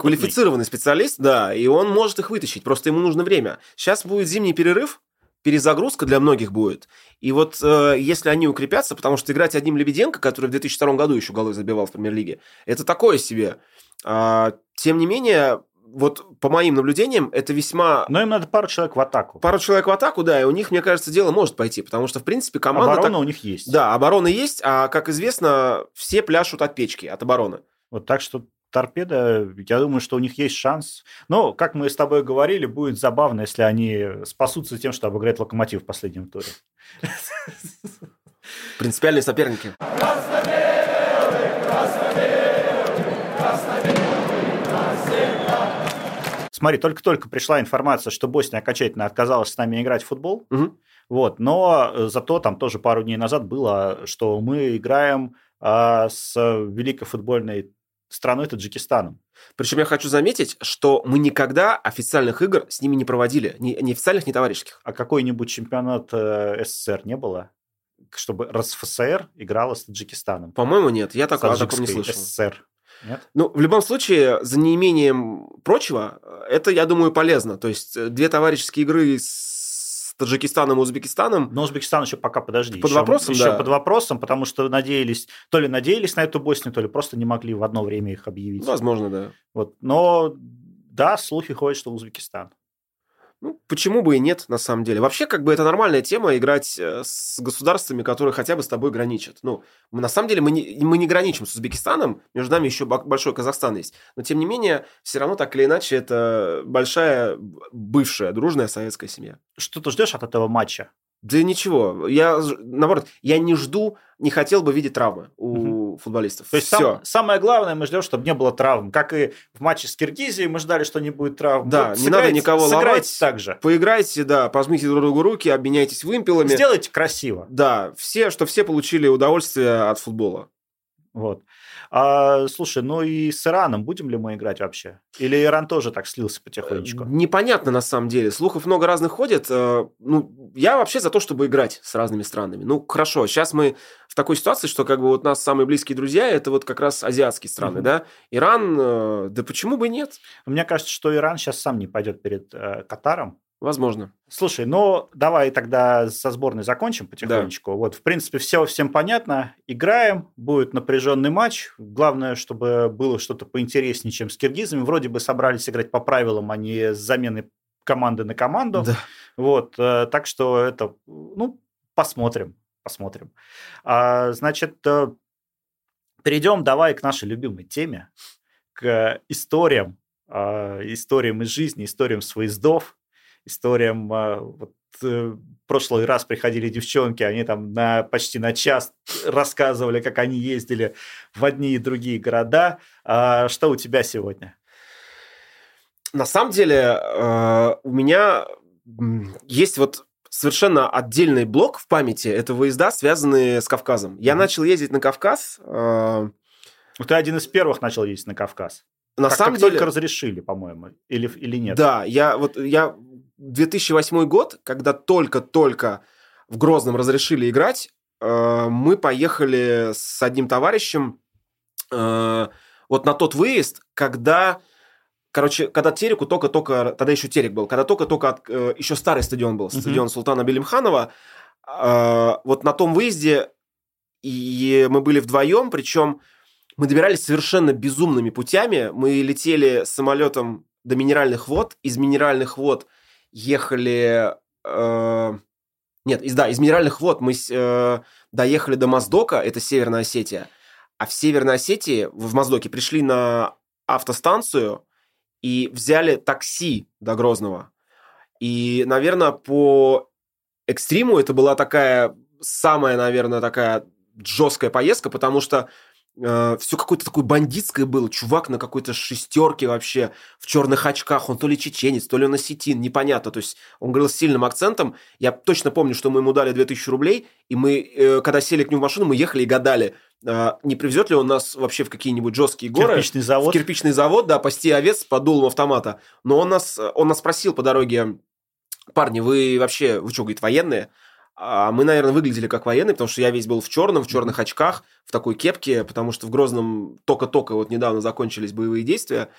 квалифицированный специалист, да, и он может их вытащить, просто ему нужно время. Сейчас будет зимний перерыв, перезагрузка для многих будет. И вот э, если они укрепятся, потому что играть одним Лебеденко, который в 2002 году еще голы забивал в премьер-лиге, это такое себе. А, тем не менее, вот по моим наблюдениям, это весьма... Но им надо пару человек в атаку. Пару человек в атаку, да, и у них, мне кажется, дело может пойти, потому что, в принципе, команда... Оборона так... у них есть. Да, оборона есть, а, как известно, все пляшут от печки, от обороны. Вот так что торпеда, я думаю, что у них есть шанс. Но, как мы с тобой говорили, будет забавно, если они спасутся тем, что обыграют Локомотив в последнем туре. Принципиальные соперники. Смотри, только-только пришла информация, что Босния окончательно отказалась с нами играть в футбол. Угу. Вот, но э, зато там тоже пару дней назад было, что мы играем а, с великой футбольной страной Таджикистаном. Причем я хочу заметить, что мы никогда официальных игр с ними не проводили, ни, ни официальных, ни товарищеских. А какой-нибудь чемпионат э, СССР не было? Чтобы РСФСР играла с Таджикистаном. По-моему, нет. Я так, о таком не слышал. СССР. Нет? Ну, в любом случае, за неимением прочего, это, я думаю, полезно. То есть, э, две товарищеские игры с Таджикистаном и Узбекистаном. Но Узбекистан еще пока подожди. Под еще, вопросом, еще да. под вопросом, потому что надеялись, то ли надеялись на эту Боснию, то ли просто не могли в одно время их объявить. Возможно, да. Вот. Но да, слухи ходят, что Узбекистан. Ну, почему бы и нет, на самом деле. Вообще, как бы это нормальная тема играть э, с государствами, которые хотя бы с тобой граничат. Ну, мы, на самом деле мы не, мы не граничим с Узбекистаном, между нами еще большой Казахстан есть. Но, тем не менее, все равно так или иначе это большая, бывшая, дружная советская семья. Что ты ждешь от этого матча? Да ничего. Я, наоборот, я не жду, не хотел бы видеть травмы у угу. Футболистов. То есть сам, самое главное, мы ждем, чтобы не было травм. Как и в матче с Киргизией мы ждали, что не будет травм. Да, вот не надо никого ломать. так же. Поиграйте, да, пожмите друг другу руки, обменяйтесь вымпелами. Сделайте красиво. Да, все, что все получили удовольствие от футбола. Вот. А, слушай, ну и с Ираном будем ли мы играть вообще? Или Иран тоже так слился потихонечку? Э, непонятно на самом деле. Слухов много разных ходит. Э, ну, я вообще за то, чтобы играть с разными странами. Ну, хорошо, сейчас мы в такой ситуации, что как бы вот нас самые близкие друзья это вот как раз азиатские страны, mm-hmm. да? Иран, э, да почему бы нет? Мне кажется, что Иран сейчас сам не пойдет перед э, Катаром. Возможно. Слушай, ну давай тогда со сборной закончим потихонечку. Да. Вот, в принципе, все всем понятно. Играем, будет напряженный матч. Главное, чтобы было что-то поинтереснее, чем с киргизами. Вроде бы собрались играть по правилам, а не с заменой команды на команду. Да. Вот, э, так что это, ну, посмотрим, посмотрим. А, значит, э, перейдем давай к нашей любимой теме, к историям, э, историям из жизни, историям с выездов историям. А, вот, э, прошлый раз приходили девчонки, они там на, почти на час рассказывали, как они ездили в одни и другие города. А что у тебя сегодня? На самом деле э, у меня есть вот совершенно отдельный блок в памяти. Это выезда, связанные с Кавказом. Я mm-hmm. начал ездить на Кавказ. Э, Ты один из первых начал ездить на Кавказ. На как, самом как деле... только разрешили, по-моему, или, или нет? Да, я вот я 2008 год, когда только-только в Грозном разрешили играть, э, мы поехали с одним товарищем э, вот на тот выезд, когда, короче, когда Тереку только-только, тогда еще Терек был, когда только-только э, еще старый стадион был, стадион Султана Белимханова, вот на том выезде и мы были вдвоем, причем мы добирались совершенно безумными путями. Мы летели самолетом до минеральных вод, из минеральных вод ехали... Э, нет, из, да, из Минеральных вод мы э, доехали до Моздока, это Северная Осетия. А в Северной Осетии, в Моздоке, пришли на автостанцию и взяли такси до Грозного. И, наверное, по экстриму это была такая самая, наверное, такая жесткая поездка, потому что э, все какое-то такое бандитское было. Чувак на какой-то шестерке вообще, в черных очках. Он то ли чеченец, то ли он осетин, непонятно. То есть он говорил с сильным акцентом. Я точно помню, что мы ему дали 2000 рублей, и мы, э, когда сели к нему в машину, мы ехали и гадали, э, не привезет ли он нас вообще в какие-нибудь жесткие горы. Кирпичный завод. В кирпичный завод, да, пасти овец под дулом автомата. Но он нас, он нас спросил по дороге, парни, вы вообще, вы что, говорит, военные? А мы, наверное, выглядели как военные, потому что я весь был в черном, в черных очках, в такой кепке, потому что в Грозном только-только вот недавно закончились боевые действия.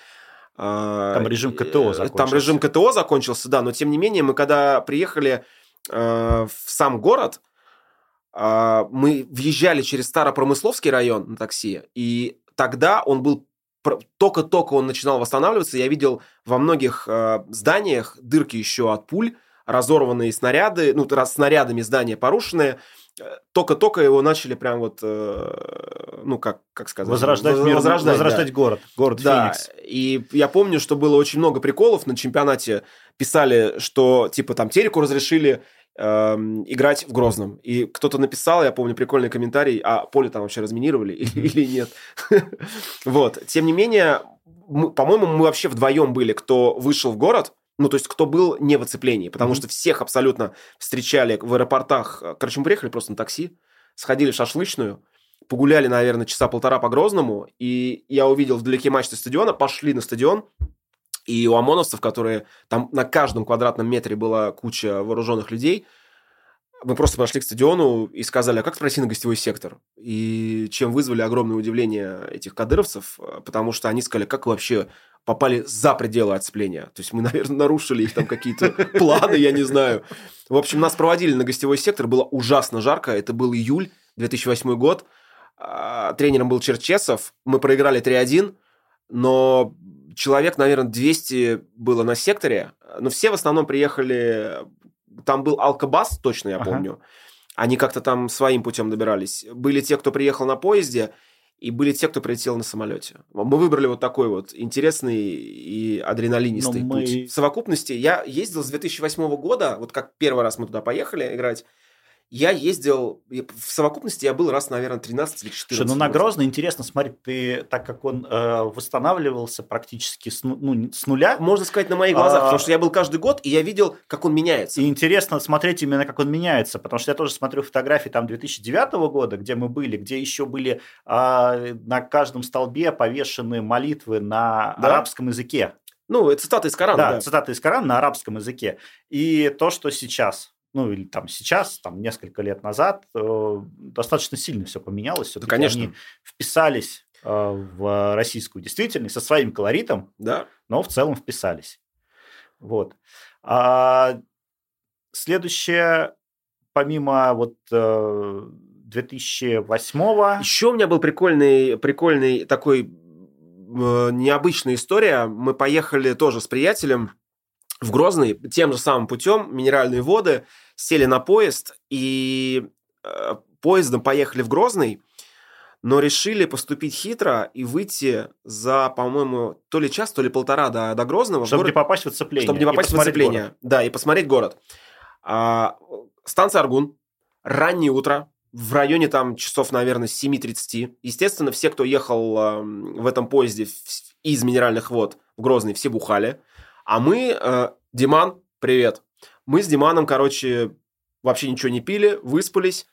А, там режим КТО закончился. Там режим КТО закончился, да, но тем не менее мы когда приехали э, в сам город, э, мы въезжали через Старопромысловский район на такси, и тогда он был только-только он начинал восстанавливаться, я видел во многих э, зданиях дырки еще от пуль, разорванные снаряды, ну, раз снарядами здания порушенные, э, только-только его начали прям вот, э, ну, как, как сказать... Возрождать, мир, возрождать, возрождать да. город, город да. Феникс. И я помню, что было очень много приколов на чемпионате. Писали, что, типа, там, Тереку разрешили эм, играть в Грозном. И кто-то написал, я помню, прикольный комментарий, а поле там вообще разминировали или нет. Вот. Тем не менее, по-моему, мы вообще вдвоем были, кто вышел в город, ну, то есть, кто был не в оцеплении, потому mm-hmm. что всех абсолютно встречали в аэропортах. Короче, мы приехали просто на такси, сходили в шашлычную, погуляли, наверное, часа полтора по Грозному, и я увидел вдалеке мачты стадиона, пошли на стадион, и у ОМОНовцев, которые там на каждом квадратном метре была куча вооруженных людей, мы просто пошли к стадиону и сказали, а как пройти на гостевой сектор? И чем вызвали огромное удивление этих кадыровцев, потому что они сказали, как вообще попали за пределы оцепления. То есть мы, наверное, нарушили их там какие-то планы, я не знаю. В общем, нас проводили на гостевой сектор, было ужасно жарко, это был июль 2008 год. А, тренером был Черчесов, мы проиграли 3-1, но человек, наверное, 200 было на секторе, но все в основном приехали... Там был Алкобас, точно я помню. Ага. Они как-то там своим путем добирались. Были те, кто приехал на поезде, и были те, кто прилетел на самолете. Мы выбрали вот такой вот интересный и адреналинистый мы... путь. В совокупности я ездил с 2008 года, вот как первый раз мы туда поехали играть, я ездил, в совокупности я был раз, наверное, 13 или 14. Что, ну на Грозно интересно смотреть, ты, так как он э, восстанавливался практически с, ну, с нуля. Можно сказать, на моих глазах, а, потому что я был каждый год, и я видел, как он меняется. И интересно смотреть именно, как он меняется, потому что я тоже смотрю фотографии там 2009 года, где мы были, где еще были э, на каждом столбе повешены молитвы на да? арабском языке. Ну, это цитаты из Корана. Да, да, цитаты из Корана на арабском языке. И то, что сейчас ну или там сейчас, там несколько лет назад, э, достаточно сильно все поменялось. Да, конечно. Они вписались э, в российскую действительность со своим колоритом, да. но в целом вписались. Вот. А следующее, помимо вот 2008 э, Еще у меня был прикольный, прикольный такой необычная история. Мы поехали тоже с приятелем в Грозный тем же самым путем, минеральные воды, сели на поезд и э, поездом поехали в Грозный, но решили поступить хитро и выйти за, по-моему, то ли час, то ли полтора до, до Грозного. Чтобы город, не попасть в оцепление. Чтобы не попасть в оцепление. Город. Да, и посмотреть город. А, станция Аргун, раннее утро, в районе там часов, наверное, 7.30. Естественно, все, кто ехал э, в этом поезде из Минеральных вод в Грозный, все бухали. А мы, э, Диман, привет. Мы с Диманом, короче, вообще ничего не пили, выспались.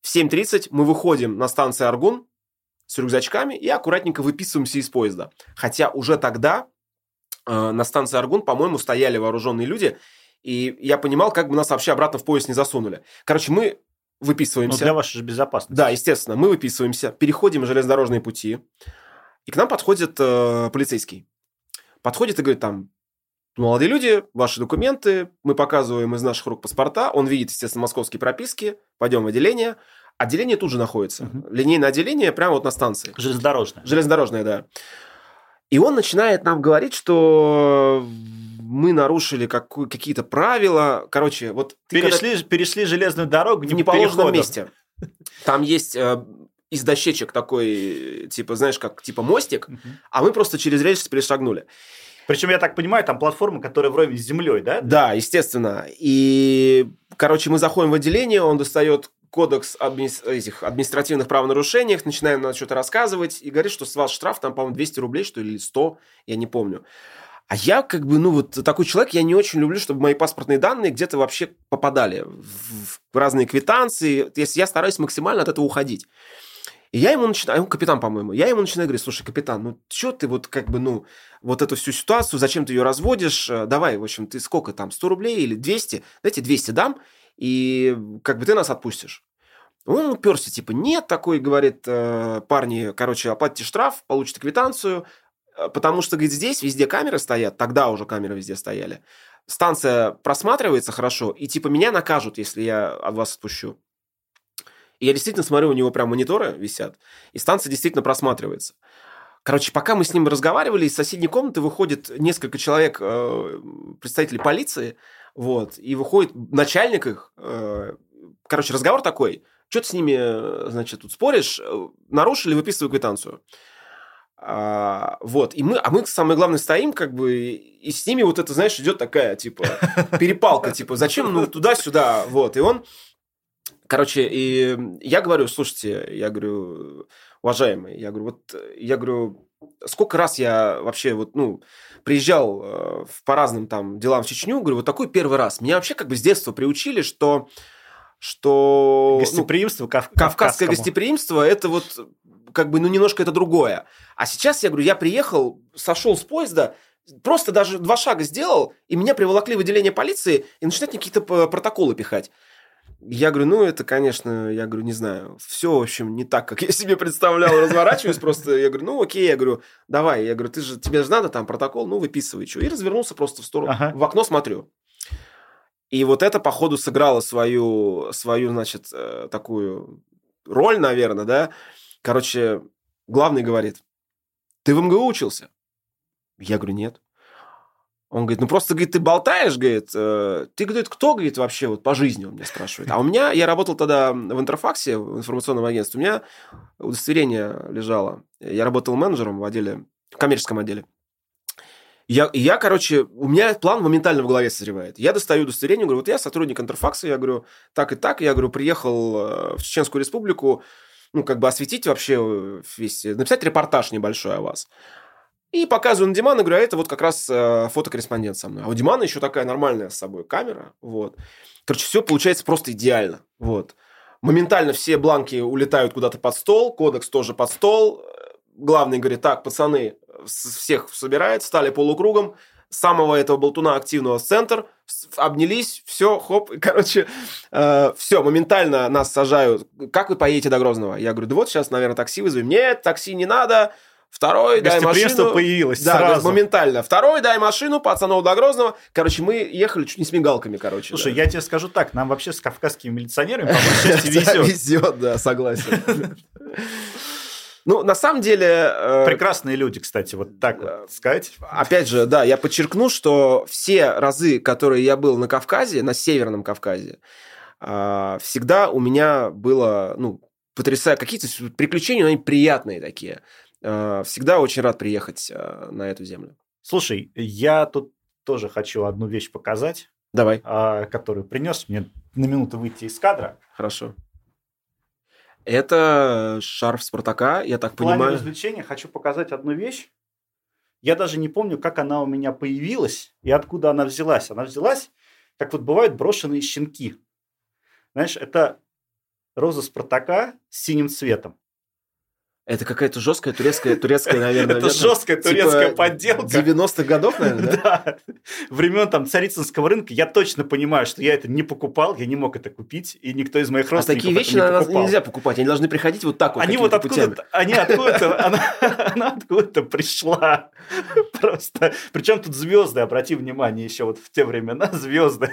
В 7.30 мы выходим на станцию Аргун с рюкзачками и аккуратненько выписываемся из поезда. Хотя уже тогда э, на станции Аргун, по-моему, стояли вооруженные люди, и я понимал, как бы нас вообще обратно в поезд не засунули. Короче, мы выписываемся. Ну, для вашей же безопасности. Да, естественно. Мы выписываемся, переходим железнодорожные пути, и к нам подходит э, полицейский. Подходит и говорит там, молодые люди, ваши документы, мы показываем из наших рук паспорта, он видит, естественно, московские прописки, пойдем в отделение. Отделение тут же находится. Угу. Линейное отделение прямо вот на станции. Железнодорожное. Железнодорожное, да. И он начинает нам говорить, что мы нарушили как, какие-то правила. Короче, вот... Перешли, когда... перешли железную дорогу в неположенном месте. Там есть э, из дощечек такой, типа, знаешь, как типа мостик, угу. а мы просто через рельсы перешагнули. Причем, я так понимаю, там платформа, которая вровень с землей, да? Да, естественно. И, короче, мы заходим в отделение, он достает кодекс адми... этих административных правонарушениях, начинаем нам что-то рассказывать и говорит, что с вас штраф там, по-моему, 200 рублей, что ли, или 100, я не помню. А я как бы, ну вот такой человек, я не очень люблю, чтобы мои паспортные данные где-то вообще попадали в, разные квитанции. Если я стараюсь максимально от этого уходить. И я ему начинаю, капитан, по-моему, я ему начинаю говорить, слушай, капитан, ну что ты вот как бы, ну, вот эту всю ситуацию, зачем ты ее разводишь, давай, в общем, ты сколько там, 100 рублей или 200, дайте 200 дам, и как бы ты нас отпустишь. Он уперся, типа, нет, такой, говорит, э, парни, короче, оплатите штраф, получите квитанцию, э, потому что, говорит, здесь везде камеры стоят, тогда уже камеры везде стояли. Станция просматривается хорошо, и типа меня накажут, если я от вас отпущу. И я действительно смотрю, у него прям мониторы висят, и станция действительно просматривается. Короче, пока мы с ним разговаривали, из соседней комнаты выходит несколько человек, э, представителей полиции, вот, и выходит начальник их. Э, короче, разговор такой. Что ты с ними, э, значит, тут споришь? Нарушили, выписывай квитанцию. А, вот, и мы, а мы, самое главное, стоим, как бы, и с ними вот это, знаешь, идет такая, типа, перепалка, типа, зачем, ну, туда-сюда, вот, и он, Короче, и я говорю, слушайте, я говорю, уважаемый, я говорю, вот, я говорю, сколько раз я вообще вот, ну, приезжал э, по разным там делам в Чечню, говорю, вот такой первый раз. Меня вообще как бы с детства приучили, что что... Ну, гостеприимство, ну, кав... Кавказское гостеприимство, это вот как бы, ну, немножко это другое. А сейчас, я говорю, я приехал, сошел с поезда, просто даже два шага сделал, и меня приволокли в отделение полиции и начинают какие-то протоколы пихать. Я говорю, ну, это, конечно, я говорю, не знаю, все, в общем, не так, как я себе представлял, разворачиваюсь просто, я говорю, ну, окей, я говорю, давай, я говорю, ты же, тебе же надо там протокол, ну, выписывай, что, и развернулся просто в сторону, ага. в окно смотрю. И вот это, походу, сыграло свою, свою, значит, э, такую роль, наверное, да. Короче, главный говорит, ты в МГУ учился? Я говорю, нет. Он говорит, ну просто, говорит, ты болтаешь, говорит, э, ты, говорит, кто, говорит, вообще вот по жизни, он меня спрашивает. А у меня, я работал тогда в Интерфаксе, в информационном агентстве, у меня удостоверение лежало. Я работал менеджером в отделе, в коммерческом отделе. Я, я, короче, у меня план моментально в голове созревает. Я достаю удостоверение, говорю, вот я сотрудник Интерфакса, я говорю, так и так, я говорю, приехал э, в Чеченскую республику, ну, как бы осветить вообще весь, написать репортаж небольшой о вас. И показываю на Димана, говорю, а это вот как раз э, фотокорреспондент со мной. А у Димана еще такая нормальная с собой камера. Вот. Короче, все получается просто идеально. Вот. Моментально все бланки улетают куда-то под стол, кодекс тоже под стол. Главный говорит, так, пацаны, всех собирает, стали полукругом, самого этого болтуна активного в центр, обнялись, все, хоп, короче, э, все, моментально нас сажают. Как вы поедете до Грозного? Я говорю, да вот сейчас, наверное, такси вызовем. Нет, такси не надо, Второй, дай машину. появилось да, сразу. моментально. Второй, дай машину, пацанов до Грозного. Короче, мы ехали чуть не с мигалками, короче. Слушай, да. я тебе скажу так, нам вообще с кавказскими милиционерами, по части, везет. Везет, да, согласен. Ну, на самом деле... Э, Прекрасные люди, кстати, вот так вот сказать. Опять же, да, я подчеркну, что все разы, которые я был на Кавказе, на Северном Кавказе, э, всегда у меня было, ну, потрясая какие-то приключения, но они приятные такие. Э, всегда очень рад приехать э, на эту землю. Слушай, я тут тоже хочу одну вещь показать. Давай. А, которую принес мне на минуту выйти из кадра. Хорошо. Это шарф Спартака, я так В понимаю. В плане развлечения хочу показать одну вещь. Я даже не помню, как она у меня появилась и откуда она взялась. Она взялась, как вот бывают брошенные щенки. Знаешь, это роза Спартака с синим цветом. Это какая-то жесткая турецкая, турецкая, наверное. Это жесткая типа турецкая подделка. 90-х годов, наверное, да? Времен там царицынского рынка я точно понимаю, что я это не покупал, я не мог это купить, и никто из моих родственников А такие вещи нельзя покупать, они должны приходить вот так вот. Они вот откуда-то, они откуда-то, она, откуда-то пришла. Просто. Причем тут звезды, обрати внимание, еще вот в те времена звезды.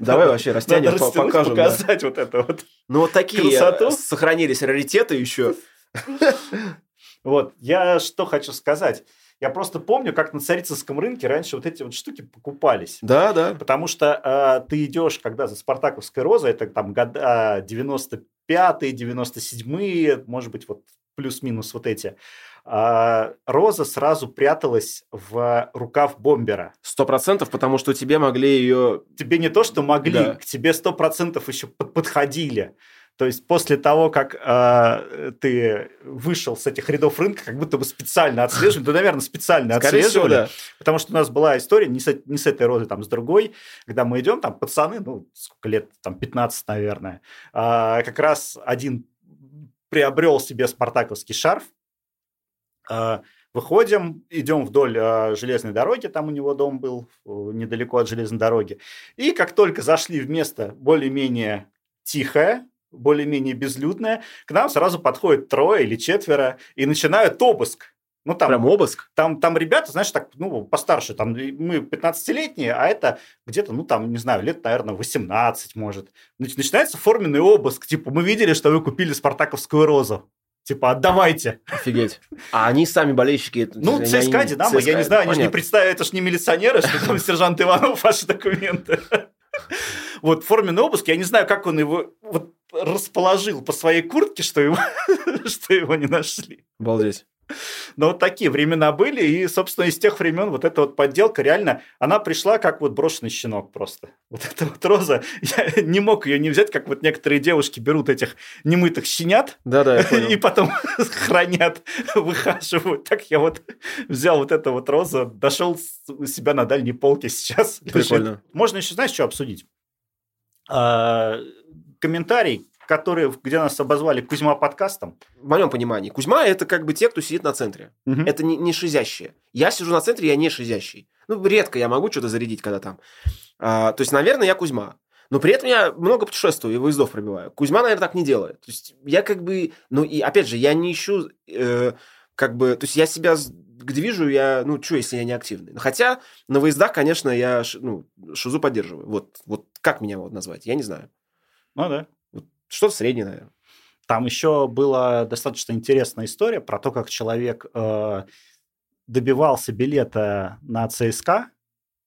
Давай вообще растянем, покажем. показать вот это вот. Ну вот такие сохранились раритеты еще. Вот, я что хочу сказать. Я просто помню, как на царицынском рынке раньше вот эти вот штуки покупались. Да, да. Потому что э, ты идешь, когда за Спартаковской розой, это там года 95-е, 97-е, может быть, вот плюс-минус вот эти. А, роза сразу пряталась в рукав бомбера. Сто процентов, потому что тебе могли ее... Тебе не то, что могли, да. к тебе сто процентов еще подходили. То есть после того, как э, ты вышел с этих рядов рынка, как будто бы специально отслеживали, да, наверное, специально Скорее отслеживали, всего, да. потому что у нас была история не с, не с этой розой, там, с другой, когда мы идем, там, пацаны, ну, сколько лет, там, 15, наверное, э, как раз один приобрел себе спартаковский шарф, э, Выходим, идем вдоль э, железной дороги, там у него дом был э, недалеко от железной дороги. И как только зашли в место более-менее тихое, более-менее безлюдная, к нам сразу подходит трое или четверо и начинают обыск. Ну, там, Прям обыск? Там, там ребята, знаешь, так, ну, постарше, там мы 15-летние, а это где-то, ну, там, не знаю, лет, наверное, 18, может. Начинается форменный обыск, типа, мы видели, что вы купили спартаковскую розу. Типа, отдавайте. Офигеть. А они сами болельщики? Ну, ЦСКА, Динамо, я не знаю, они же не представляют, это же не милиционеры, что там сержант Иванов ваши документы. Вот форменный обыск, я не знаю, как он его вот расположил по своей куртке, что его, что его не нашли. Обалдеть. Но вот такие времена были, и, собственно, из тех времен вот эта вот подделка реально, она пришла как вот брошенный щенок просто. Вот эта вот роза, я не мог ее не взять, как вот некоторые девушки берут этих немытых щенят да -да, и потом хранят, выхаживают. Так я вот взял вот эту вот розу, дошел у себя на дальней полке сейчас. Прикольно. Лежит. Можно еще, знаешь, что обсудить? Комментарий которые, где нас обозвали Кузьма подкастом. В моем понимании, Кузьма это как бы те, кто сидит на центре. Угу. Это не, не шизящие. Я сижу на центре, я не шизящий. Ну, редко я могу что-то зарядить, когда там. А, то есть, наверное, я Кузьма. Но при этом я много путешествую и выездов пробиваю. Кузьма, наверное, так не делает. То есть я как бы... Ну и опять же, я не ищу... Э, как бы... То есть я себя где вижу, я... Ну, что, если я не активный? Хотя на выездах, конечно, я ну, шизу поддерживаю. Вот, вот как меня вот назвать? Я не знаю. Ну да. Что-то среднее, наверное. Там еще была достаточно интересная история про то, как человек э, добивался билета на ЦСКА.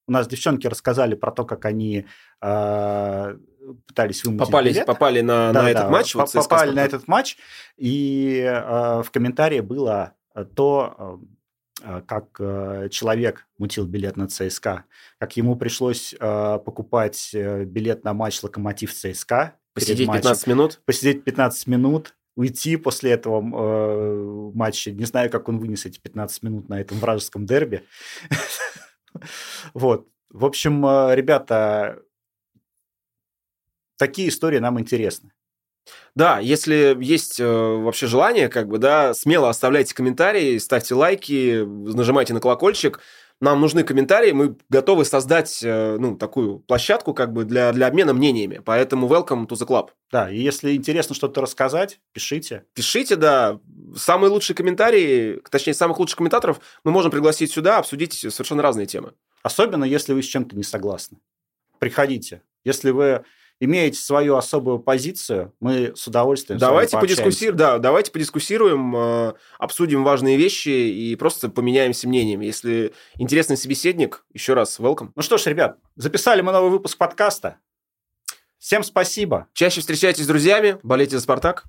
У нас девчонки рассказали про то, как они э, пытались вымутить Попались, билет. Попали на, да, на этот матч. Вот попали на этот матч. И э, в комментарии было то, э, как э, человек мутил билет на ЦСКА, как ему пришлось э, покупать билет на матч «Локомотив ЦСКА», Посидеть 15 минут? Посидеть 15 минут, уйти после этого э, матча. Не знаю, как он вынес эти 15 минут на этом вражеском дерби. Вот. В общем, э, ребята, такие истории нам интересны. Да, если есть э, вообще желание, как бы, да, смело оставляйте комментарии, ставьте лайки, нажимайте на колокольчик нам нужны комментарии, мы готовы создать э, ну, такую площадку как бы для, для обмена мнениями. Поэтому welcome to the club. Да, и если интересно что-то рассказать, пишите. Пишите, да. Самые лучшие комментарии, точнее, самых лучших комментаторов мы можем пригласить сюда, обсудить совершенно разные темы. Особенно, если вы с чем-то не согласны. Приходите. Если вы имеете свою особую позицию, мы с удовольствием давайте подискуссируем, да, давайте подискуссируем, э, обсудим важные вещи и просто поменяемся мнениями. Если интересный собеседник, еще раз welcome. Ну что ж, ребят, записали мы новый выпуск подкаста. Всем спасибо. Чаще встречайтесь с друзьями, болейте за «Спартак».